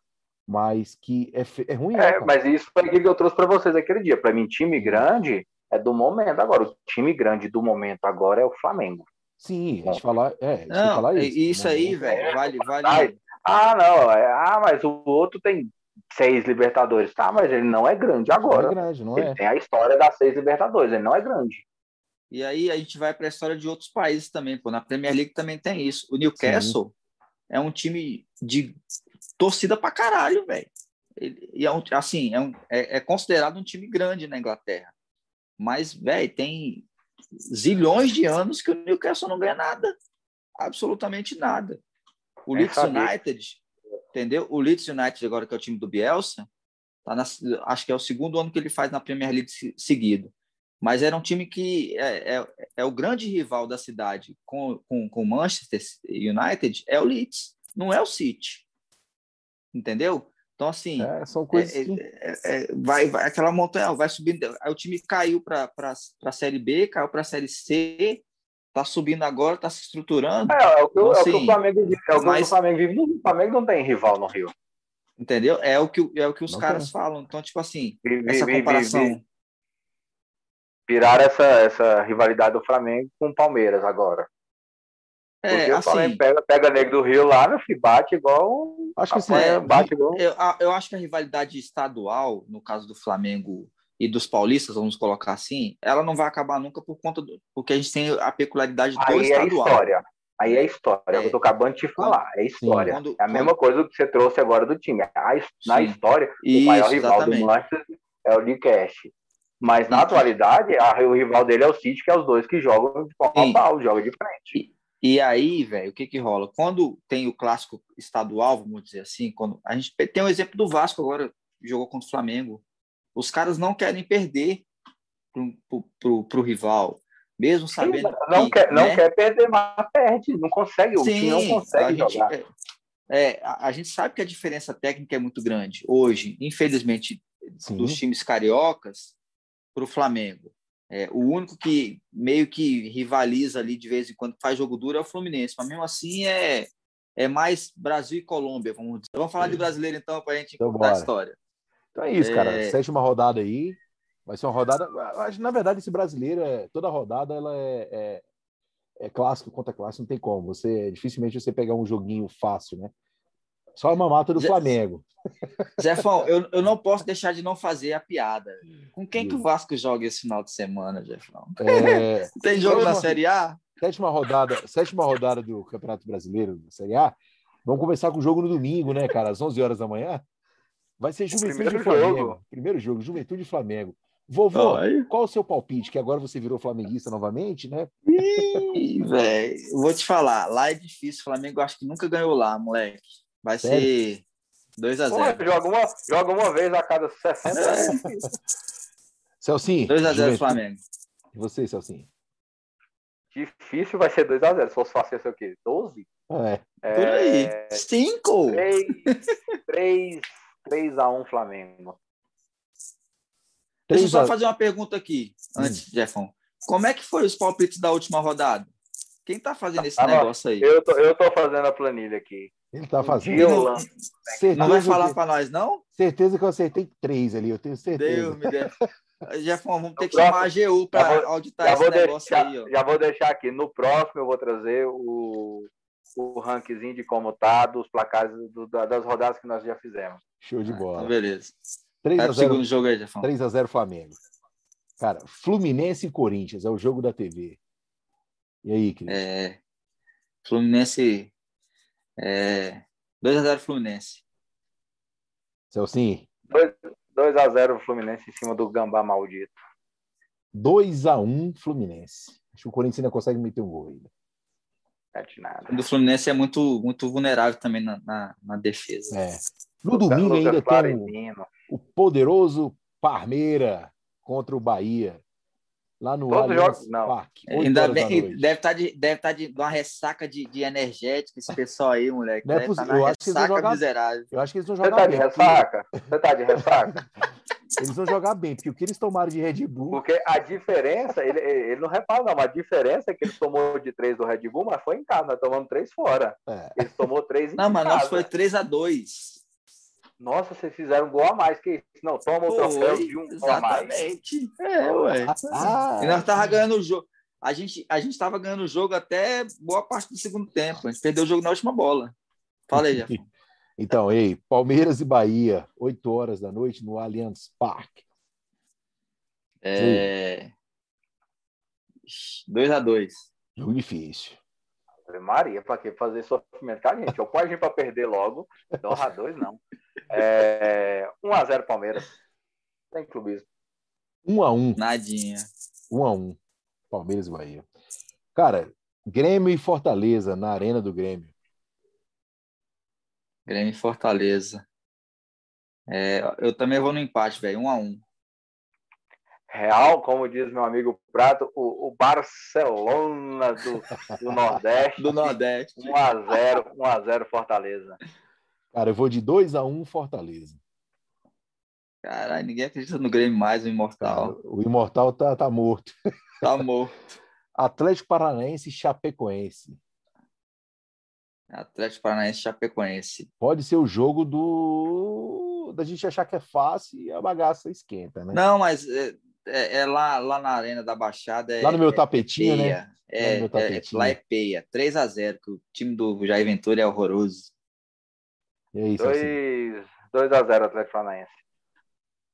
A: mas que é, é ruim.
C: É, né, mas isso foi aquilo que eu trouxe para vocês aquele dia. Para mim, time grande é do momento agora. O time grande do momento agora é o Flamengo.
A: Sim, a gente falar, é,
B: não,
A: falar
B: isso. Isso aí, velho, vale,
C: vale. Ah, não, é, ah, mas o outro tem seis Libertadores, tá? Mas ele não é grande agora. Não
A: é grande, não
C: ele
A: é.
C: Tem a história das seis Libertadores, ele não é grande.
B: E aí a gente vai para a história de outros países também, pô. Na Premier League também tem isso. O Newcastle Sim. é um time de torcida pra caralho, velho. E é um, assim, é, um, é, é, considerado um time grande na Inglaterra. Mas, velho, tem zilhões de anos que o Newcastle não ganha nada. Absolutamente nada. O é Leeds United, entendeu? O Leeds United, agora que é o time do Bielsa, tá na, acho que é o segundo ano que ele faz na Premier League seguido. Mas era um time que é, é, é o grande rival da cidade com o Manchester United, é o Leeds, não é o City entendeu? Então, assim,
A: é, são coisas
B: é, que... É, é, vai, vai, aquela montanha vai subindo. Aí o time caiu para a Série B, caiu para a Série C, tá subindo agora, tá se estruturando.
C: É, é o que, então, assim, é o que o assim, Flamengo vive. É o mas... o Flamengo vive. O Flamengo não tem rival no Rio.
B: Entendeu? É o que, é o que os não caras tem. falam. Então, tipo assim, vi, essa vi, comparação. Vi,
C: Virar essa, essa rivalidade do Flamengo com o Palmeiras agora. É, assim, pega, pega Negro do Rio lá, no filho, bate igual.
A: Acho que sim. É,
B: bate igual. Eu, eu acho que a rivalidade estadual, no caso do Flamengo e dos paulistas, vamos colocar assim, ela não vai acabar nunca por conta do. Porque a gente tem a peculiaridade do
C: Aí
B: estadual.
C: É história. Aí é história, é. eu tô acabando de te falar, é história. Quando, é a mesma coisa que você trouxe agora do time. na Sim. história, Isso, o maior rival exatamente. do Manchester é o Newcastle. Mas na atualidade, a, o rival dele é o City, que é os dois que jogam de forma pau, jogam de frente.
B: E, aí, velho, o que que rola? Quando tem o clássico estadual, vamos dizer assim, quando a gente tem o um exemplo do Vasco agora, jogou contra o Flamengo. Os caras não querem perder para o rival, mesmo sabendo Sim,
C: não que, quer, né? não quer perder, mas perde, não consegue, o Sim, time não consegue
B: a jogar. Gente, é, é, a, a, gente sabe que a diferença técnica é muito grande hoje, infelizmente, Sim. dos times cariocas para o Flamengo. É, o único que meio que rivaliza ali de vez em quando faz jogo duro é o Fluminense, mas mesmo assim é, é mais Brasil e Colômbia, vamos dizer. Vamos falar de brasileiro então para a gente então, contar a história.
A: Então é isso, cara. É... Sétima rodada aí. Vai ser uma rodada. Na verdade, esse brasileiro, é, toda rodada, ela é, é, é clássico contra clássico, não tem como. Você dificilmente você pegar um joguinho fácil, né? Só uma mata do Zé, Flamengo.
B: Jefão, eu, eu não posso deixar de não fazer a piada. Com quem que o Vasco joga esse final de semana, Jefão? É... Tem jogo sétima, na Série A?
A: Sétima rodada, sétima rodada do Campeonato Brasileiro da Série A. Vamos começar com o jogo no domingo, né, cara? Às 11 horas da manhã. Vai ser Juventude e Flamengo. Jogo. Primeiro jogo, Juventude e Flamengo. Vovô, qual o seu palpite? Que agora você virou flamenguista novamente, né?
B: Ih, velho, vou te falar, lá é difícil. O Flamengo acho que nunca ganhou lá, moleque. Vai Sério? ser 2x0.
C: Joga uma, joga uma vez a cada 60 é. anos.
A: Celcinho.
B: 2x0 Flamengo.
A: E você, Celcinho?
C: Difícil vai ser 2x0. Se fosse fácil, ia ser o quê? 12?
A: É.
B: é... Por aí. 5?
C: 3, 3, a 1 Flamengo.
B: Deixa eu só fazer uma pergunta aqui, antes, hum. Jeffão. Como é que foi os palpites da última rodada? Quem tá fazendo esse ah, negócio aí?
C: Eu tô, eu tô fazendo a planilha aqui.
A: Ele tá fazendo.
B: Não, não vai falar para nós, não?
A: Certeza que eu acertei três ali, eu tenho certeza. Deus me
B: Deus. Jefão, vamos ter que chamar a AGU para auditar esse negócio
C: deixar,
B: aí. Ó.
C: Já vou deixar aqui. No próximo eu vou trazer o, o rankzinho de como tá, dos placares do, das rodadas que nós já fizemos.
A: Show de bola.
B: Ah, beleza.
A: 3 a 0, segundo
B: jogo aí, Jefão.
A: 3 a 0 Flamengo. Cara, Fluminense e Corinthians é o jogo da TV. E aí, Cris?
B: É, Fluminense é, 2 a 0 Fluminense.
A: Celcinho?
C: 2 a 0 Fluminense em cima do Gambá maldito.
A: 2 a 1 Fluminense. Acho que o Corinthians ainda consegue meter um gol ainda.
C: É de nada.
B: O do Fluminense é muito, muito vulnerável também na, na, na defesa.
A: É. No domingo ainda tem o, o poderoso Parmeira contra o Bahia. Lá no Allianz Parque.
B: Ainda bem, deve estar tá de, deve estar tá de, de uma ressaca de, de energético esse pessoal aí, moleque. Não é
A: possível. Tá eu acho que eles vão jogar, miserável. Eu acho que eles vão jogar
C: Você tá de ressaca? Você tá de ressaca?
A: Eles vão jogar bem, porque o que eles tomaram de Red Bull.
C: Porque a diferença, ele, ele não repara, não, mas a diferença é que eles tomou de três do Red Bull, mas foi em casa, nós tomamos três fora. É. Eles tomou três em
B: Não, mas nós foi 3 a 2
C: nossa, vocês fizeram um gol a mais que isso. Não, toma o troféu de um gol a mais.
B: Exatamente. É, ué. Ah, e nós tava ganhando o jogo. A gente, a gente tava ganhando o jogo até boa parte do segundo tempo. A gente perdeu o jogo na última bola. Fala aí, Jeff.
A: Então, ei, Palmeiras e Bahia, 8 horas da noite no Allianz Parque.
B: É... 2 a 2
A: Jogo difícil.
C: Maria, para que fazer sofrimento com a gente? Ou põe a gente para perder logo, 2 a 2 não. É, 1x0 Palmeiras. Tem clubismo.
A: 1x1.
B: Nadinha.
A: 1x1. Palmeiras e Bahia. Cara, Grêmio e Fortaleza na Arena do Grêmio.
B: Grêmio e Fortaleza. É, eu também vou no empate, velho. 1x1.
C: Real, como diz meu amigo Prato, o, o Barcelona do, do Nordeste.
B: do Nordeste.
C: 1x0, 1x0 Fortaleza.
A: Cara, eu vou de 2 a 1 um Fortaleza.
B: Caralho, ninguém acredita no Grêmio mais, o Imortal. Cara,
A: o Imortal tá, tá morto.
B: Tá morto.
A: Atlético Paranaense e Chapecoense.
B: Atlético Paranaense Chapecoense.
A: Pode ser o jogo do da gente achar que é fácil e a bagaça esquenta, né?
B: Não, mas é, é, é lá, lá na Arena da Baixada. É,
A: lá no meu tapetinho, né?
B: É, lá, é, lá é peia. 3 a 0 que o time do Jair Ventura é horroroso.
C: É isso, 2, assim. 2 a 0 Atlético Paranaense.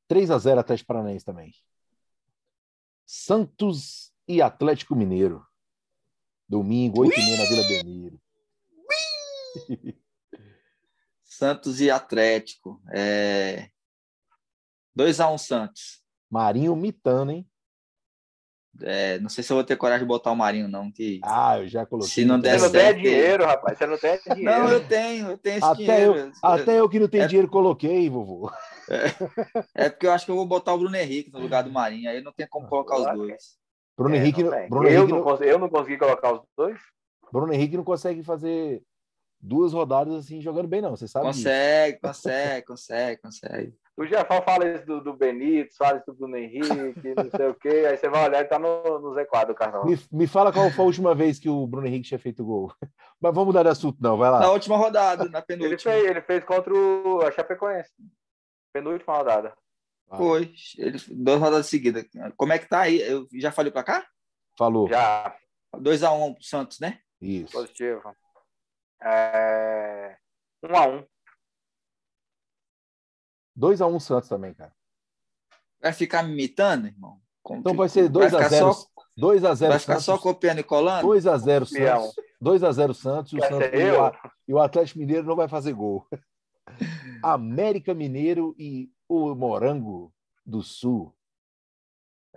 A: 3 a 0 Atlético Paranaense também. Santos e Atlético Mineiro. Domingo, 8 h na Vila Belmiro.
B: Santos e Atlético. É... 2x1 um Santos.
A: Marinho mitando, hein?
B: É, não sei se eu vou ter coragem de botar o Marinho, não. Que...
A: Ah, eu já coloquei.
B: Se não der
C: você não tem dinheiro, rapaz. Você não tem dinheiro.
B: Não, eu tenho, eu tenho esse
A: até
B: dinheiro.
A: Eu, até eu que não tenho é... dinheiro coloquei, vovô.
B: É... é, porque eu acho que eu vou botar o Bruno Henrique no lugar do Marinho. Aí não tem como colocar os dois.
A: Bruno é, Henrique.
C: Não
A: Bruno
C: eu,
A: Henrique
C: não, não... eu não consegui colocar os dois.
A: Bruno Henrique não consegue fazer duas rodadas assim jogando bem, não. Você sabe
B: Consegue, disso. consegue, consegue, consegue.
C: O Jefão fala isso do, do Benito, fala isso do Bruno Henrique, não sei o quê. Aí você vai olhar e tá no, no Z4 do cartão.
A: Me, me fala qual foi a última vez que o Bruno Henrique tinha feito gol. Mas vamos mudar de assunto, não. Vai lá.
B: Na última rodada, na penúltima.
C: Ele fez, ele fez contra o a Chapecoense. Penúltima rodada.
B: Ah. Foi. Ele, duas rodadas seguidas. Como é que tá aí? Eu já falei pra cá?
A: Falou.
C: Já.
B: 2x1 um pro Santos, né?
A: Isso.
C: Positivo. É... 1x1.
A: 2x1 Santos também, cara.
B: Vai ficar me imitando, irmão?
A: Como então vai ser 2x0. 2x0
B: Vai ficar só copiando e colando?
A: 2x0 Santos. 2x0 Santos. E o, Santos e, o, e o Atlético Mineiro não vai fazer gol. América Mineiro e o Morango do Sul.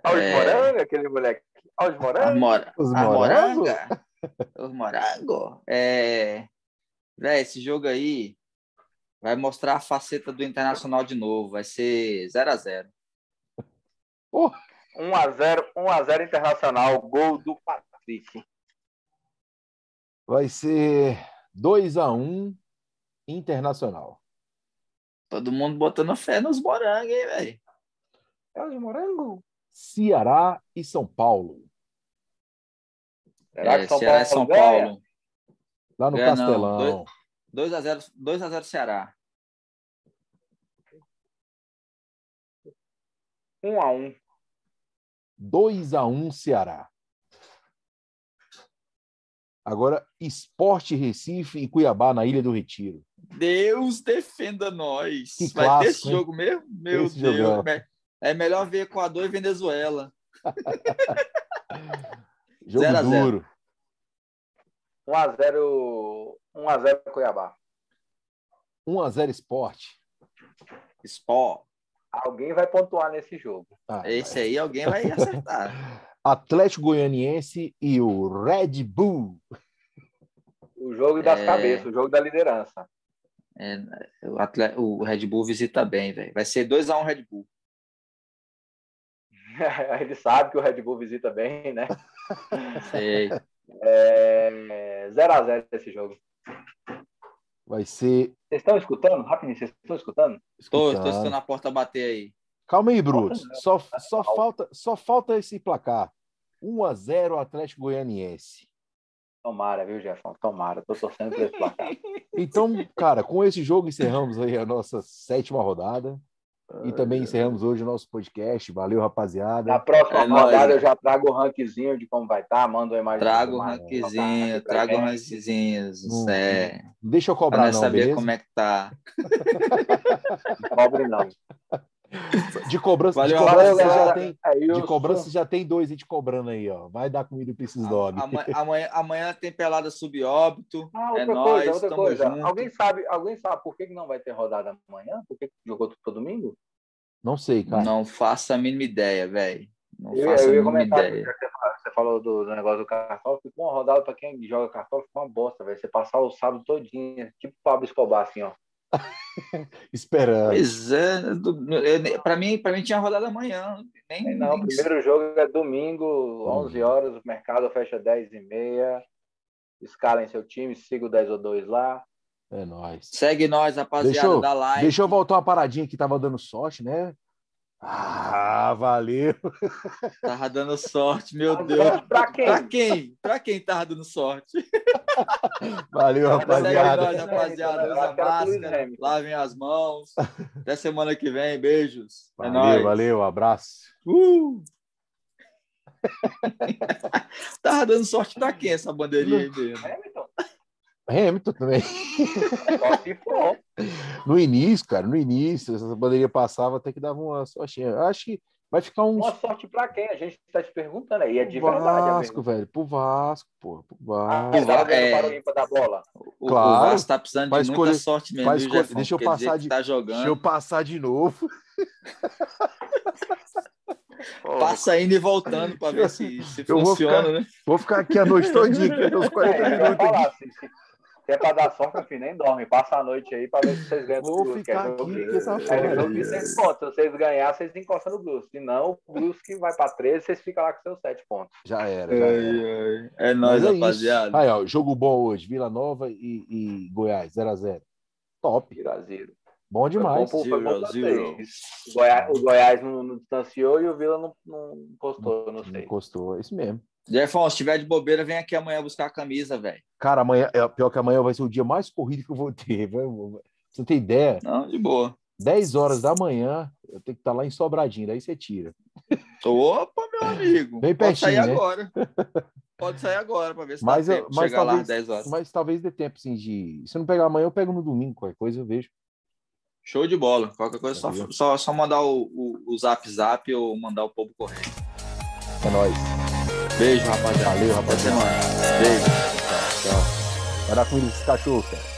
C: Olha é... Morango, aquele moleque. Olha os morangos.
B: Mora... Os moranga. Os morangos. É... Véi, esse jogo aí vai mostrar a faceta do Internacional de novo. Vai ser 0x0.
C: 1x0, 1x0 Internacional, gol do Patrick.
A: Vai ser 2x1 Internacional.
B: Todo mundo botando fé nos morangos, hein, velho?
C: É os morangos.
A: Ceará e São Paulo.
B: Será é, São Ceará Paulo e São Paulo.
A: Lá no Castelão.
B: 2x0 2 a 0 Ceará.
C: 1x1.
A: 2x1 Ceará. Agora, Esporte Recife e Cuiabá na Ilha do Retiro.
B: Deus defenda nós.
A: Que Vai clássico, ter
B: esse hein? jogo mesmo? Meu esse Deus. Jogão. É melhor ver Equador e Venezuela.
A: jogo 0 duro.
C: 1x0 1x0 Cuiabá.
A: 1x0 Esporte.
B: Sport.
C: Alguém vai pontuar nesse jogo.
B: Ah, Esse aí alguém vai acertar.
A: Atlético Goianiense e o Red Bull.
C: O jogo das é... cabeças, o jogo da liderança.
B: É, o, atleta, o Red Bull visita bem, velho. Vai ser 2x1 um Red Bull.
C: Ele sabe que o Red Bull visita bem, né?
B: Sei.
C: É 0x0 esse jogo.
A: Vai ser.
C: Vocês estão escutando? Rapidinho, vocês estão escutando?
B: Estou, estou escutando a porta bater aí.
A: Calma aí, Bruto. Só, só, falta, só falta esse placar. 1 a 0 Atlético Goianiense.
C: Tomara, viu, Jefão? Tomara. Tô torcendo por esse placar.
A: Então, cara, com esse jogo encerramos aí a nossa sétima rodada. E também encerramos hoje o nosso podcast. Valeu, rapaziada.
C: Na próxima é rodada eu já trago o rankzinho de como vai estar. Tá, manda uma imagem.
B: Trago o rankzinho, trago o rankzinho. Hum, é...
A: Deixa eu cobrar, não.
B: saber
A: beleza?
B: como é que tá.
C: Cobre não.
A: De cobrança, Valeu, de cobrança, já tem, é, de cobrança já tem dois e te cobrando aí, ó. Vai dar comida para esses dogs.
B: Amanhã, amanhã, amanhã, tem pelada subóbito.
C: Ah, outra é coisa, nóis, outra coisa. Junto. Alguém sabe, alguém sabe por que não vai ter rodada amanhã? Por que jogou todo domingo?
A: Não sei, cara.
B: Não faço a mínima ideia, velho. Não eu, faço eu a mínima ideia.
C: Você falou do, do negócio do cartão, ficou uma rodada para quem joga cartão, ficou uma bosta, velho. Você passar o sábado todinho, tipo Pablo Escobar, assim, ó.
A: Esperando.
B: Pois é, para mim, para mim tinha rodada amanhã. Nem,
C: não,
B: nem...
C: o primeiro jogo é domingo, 11 horas, o mercado fecha 10 e meia. Escalem seu time, siga o 10 ou 2 lá.
A: É nóis.
B: Segue nós, rapaziada, deixa eu, da live.
A: Deixa eu voltar uma paradinha que tava dando sorte, né? Ah, valeu.
B: Tava dando sorte, meu Deus.
C: Pra quem?
B: Pra quem? Pra quem tava dando sorte?
A: Valeu, rapaziada.
B: Nós, rapaziada. Usa máscara, lavem as mãos. Até semana que vem. Beijos.
A: É valeu, é valeu. Abraço. Uh!
B: Tava dando sorte pra quem essa bandeirinha aí dele?
A: Hamilton. Também. no início, cara, no início, essa bandeirinha passava até que dava uma sortinha. Acho que vai ficar um.
C: Uma sorte pra quem? A gente tá te perguntando aí. É de
A: pro
C: verdade.
A: Vasco, velho. Pro Vasco, pô. Pro Vasco.
C: Ah, é... para o da bola.
B: O, claro. o Vasco tá precisando de muita sorte mesmo.
A: Escolher... Jefão, deixa eu passar de.
B: Tá jogando.
A: Deixa eu passar de novo.
B: Passa indo e voltando para ver se, se funciona,
A: ficar,
B: né?
A: Vou ficar aqui a noite todinha, uns 40 é, minutos. Falar,
C: se, se, se, é para dar sorte, meu filho, nem dorme. Passa a noite aí para ver se vocês ganham
A: Vou Brusque. ficar aqui, que essa
C: é, Se vocês ganhar, vocês encostam no Brusque. Se não, o Brusque vai para 13, vocês ficam lá com seus 7 pontos.
A: Já era, já era.
B: É, é nóis, é rapaziada.
A: Aí, ó, jogo bom hoje, Vila Nova e, e Goiás, 0x0. Top.
C: 0x0.
A: Bom demais.
C: Foi bom, foi bom zero, o, Goiás, o Goiás não, não, distanciou e o Vila não, não encostou, não, sei. Não
A: encostou, é isso mesmo.
B: Jefão, se tiver de bobeira, vem aqui amanhã buscar a camisa, velho.
A: Cara, amanhã, é, pior que amanhã vai ser o dia mais corrido que eu vou ter. Você tem ideia?
B: Não, de boa.
A: 10 horas da manhã, eu tenho que estar lá em Sobradinho, daí você tira.
B: Opa, meu amigo.
A: Bem pertinho,
B: Pode sair
A: né?
B: agora. Pode sair agora para ver se
A: mas,
B: dá
A: eu, mas
B: chegar
A: talvez,
B: lá às 10 horas.
A: Mas talvez dê tempo, assim, de... Se eu não pegar amanhã, eu pego no domingo, qualquer coisa eu vejo.
B: Show de bola. Qualquer coisa, só, só, só mandar o, o, o, zap zap ou mandar o povo correr.
A: É nóis.
B: Beijo, rapaziada.
A: Valeu, rapaziada.
B: Beijo.
A: Tchau, tchau. Vai dar comida desses cachorros, cara.